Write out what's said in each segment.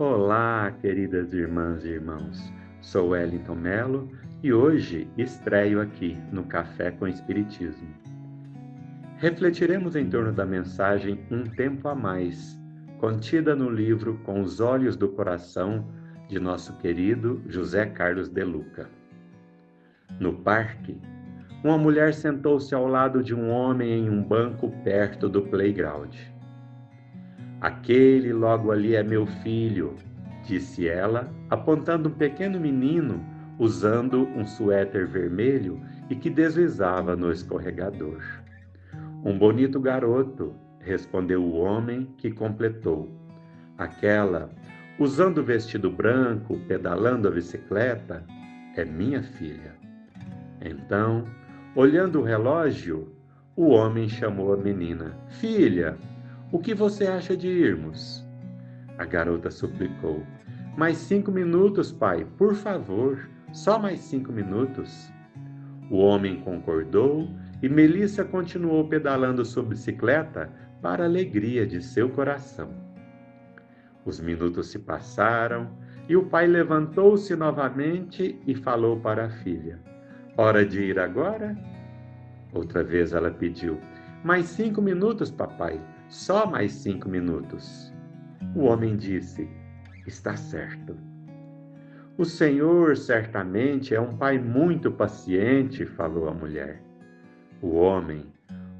Olá, queridas irmãs e irmãos. Sou Wellington Melo e hoje estreio aqui no Café com Espiritismo. Refletiremos em torno da mensagem Um Tempo a Mais, contida no livro Com os Olhos do Coração de nosso querido José Carlos de Luca. No parque, uma mulher sentou-se ao lado de um homem em um banco perto do playground. Aquele logo ali é meu filho, disse ela, apontando um pequeno menino usando um suéter vermelho e que deslizava no escorregador. Um bonito garoto, respondeu o homem, que completou. Aquela, usando o vestido branco, pedalando a bicicleta, é minha filha. Então, olhando o relógio, o homem chamou a menina: Filha, o que você acha de irmos? A garota suplicou. Mais cinco minutos, pai, por favor, só mais cinco minutos. O homem concordou e Melissa continuou pedalando sua bicicleta para a alegria de seu coração. Os minutos se passaram e o pai levantou-se novamente e falou para a filha: Hora de ir agora? Outra vez ela pediu: Mais cinco minutos, papai. Só mais cinco minutos. O homem disse: Está certo. O Senhor certamente é um pai muito paciente, falou a mulher. O homem,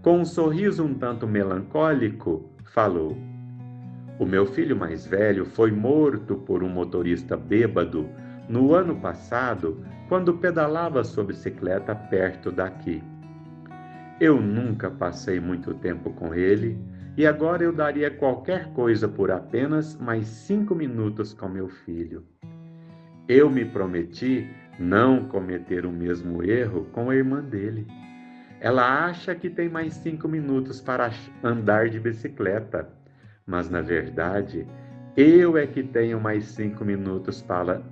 com um sorriso um tanto melancólico, falou: O meu filho mais velho foi morto por um motorista bêbado no ano passado, quando pedalava sua bicicleta perto daqui. Eu nunca passei muito tempo com ele e agora eu daria qualquer coisa por apenas mais cinco minutos com meu filho. Eu me prometi não cometer o mesmo erro com a irmã dele. Ela acha que tem mais cinco minutos para andar de bicicleta, mas na verdade eu é que tenho mais cinco minutos para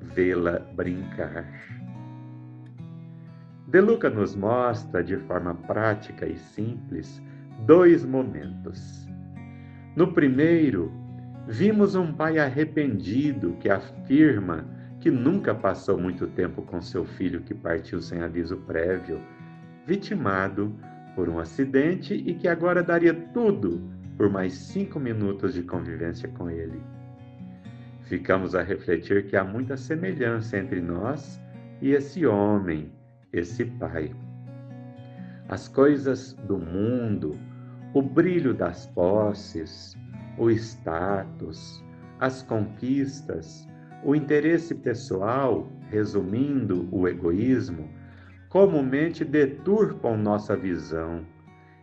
vê-la brincar. De Luca nos mostra de forma prática e simples dois momentos. No primeiro, vimos um pai arrependido que afirma que nunca passou muito tempo com seu filho que partiu sem aviso prévio, vitimado por um acidente e que agora daria tudo por mais cinco minutos de convivência com ele. Ficamos a refletir que há muita semelhança entre nós e esse homem, esse pai. As coisas do mundo, o brilho das posses, o status, as conquistas, o interesse pessoal, resumindo o egoísmo, comumente deturpam nossa visão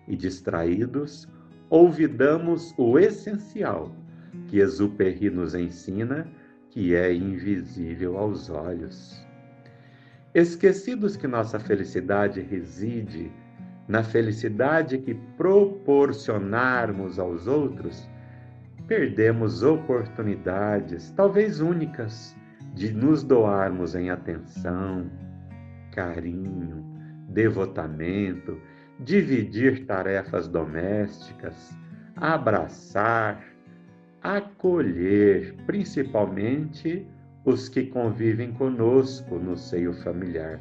e, distraídos, olvidamos o essencial que Exupéry nos ensina, que é invisível aos olhos. Esquecidos que nossa felicidade reside na felicidade que proporcionarmos aos outros, perdemos oportunidades, talvez únicas, de nos doarmos em atenção, carinho, devotamento, dividir tarefas domésticas, abraçar, acolher, principalmente os que convivem conosco no seio familiar.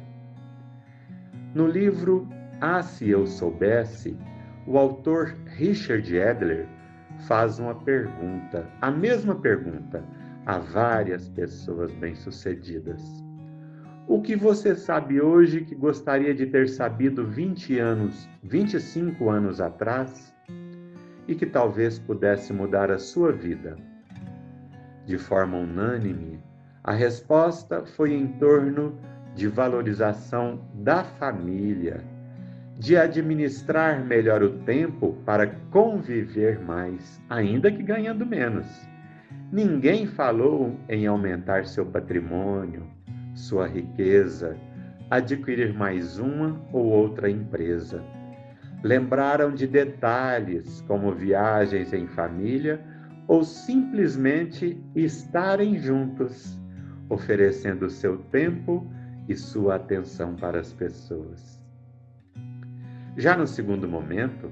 No livro ah, se eu soubesse, o autor Richard Adler faz uma pergunta, a mesma pergunta, a várias pessoas bem-sucedidas. O que você sabe hoje que gostaria de ter sabido 20 anos, 25 anos atrás e que talvez pudesse mudar a sua vida? De forma unânime, a resposta foi em torno de valorização da família de administrar melhor o tempo para conviver mais, ainda que ganhando menos. Ninguém falou em aumentar seu patrimônio, sua riqueza, adquirir mais uma ou outra empresa. Lembraram de detalhes como viagens em família ou simplesmente estarem juntos, oferecendo seu tempo e sua atenção para as pessoas. Já no segundo momento,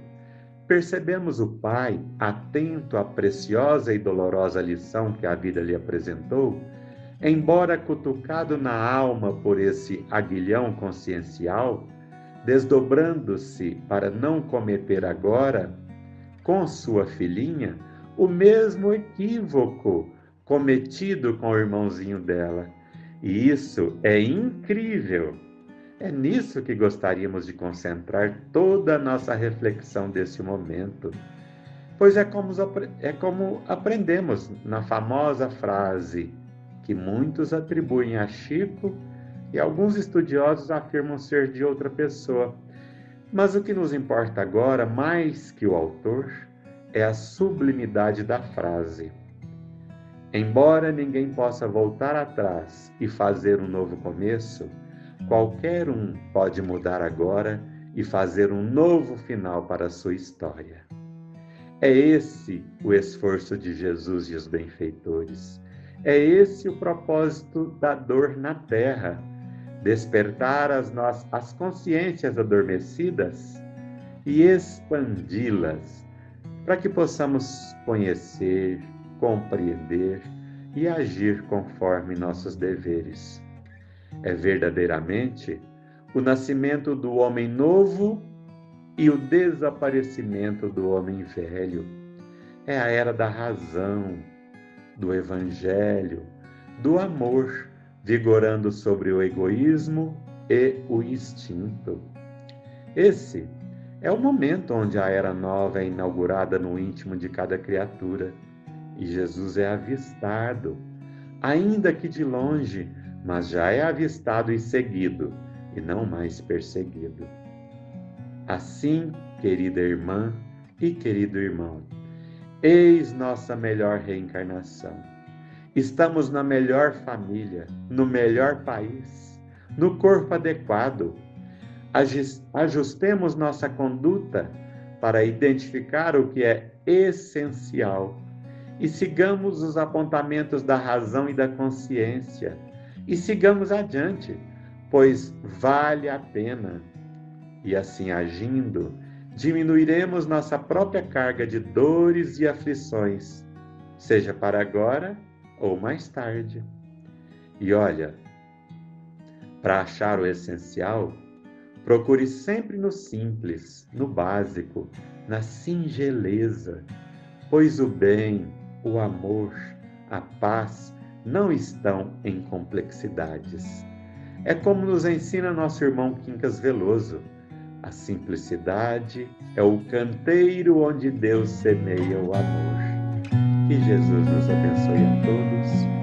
percebemos o pai atento à preciosa e dolorosa lição que a vida lhe apresentou, embora cutucado na alma por esse aguilhão consciencial, desdobrando-se para não cometer agora, com sua filhinha, o mesmo equívoco cometido com o irmãozinho dela. E isso é incrível. É nisso que gostaríamos de concentrar toda a nossa reflexão desse momento. Pois é como, é como aprendemos na famosa frase que muitos atribuem a Chico e alguns estudiosos afirmam ser de outra pessoa. Mas o que nos importa agora, mais que o autor, é a sublimidade da frase. Embora ninguém possa voltar atrás e fazer um novo começo, qualquer um pode mudar agora e fazer um novo final para a sua história. É esse o esforço de Jesus e os benfeitores. É esse o propósito da dor na terra despertar as, nossas, as consciências adormecidas e expandi-las, para que possamos conhecer, compreender e agir conforme nossos deveres. É verdadeiramente o nascimento do homem novo e o desaparecimento do homem velho. É a era da razão, do evangelho, do amor vigorando sobre o egoísmo e o instinto. Esse é o momento onde a era nova é inaugurada no íntimo de cada criatura e Jesus é avistado, ainda que de longe, mas já é avistado e seguido, e não mais perseguido. Assim, querida irmã e querido irmão, eis nossa melhor reencarnação Estamos na melhor família, no melhor país, no corpo adequado. Ajustemos nossa conduta para identificar o que é essencial e sigamos os apontamentos da razão e da consciência e sigamos adiante, pois vale a pena. E assim agindo, diminuiremos nossa própria carga de dores e aflições, seja para agora, ou mais tarde. E olha, para achar o essencial, procure sempre no simples, no básico, na singeleza, pois o bem, o amor, a paz não estão em complexidades. É como nos ensina nosso irmão Quincas Veloso. A simplicidade é o canteiro onde Deus semeia o amor. Que Jesus nos abençoe a todos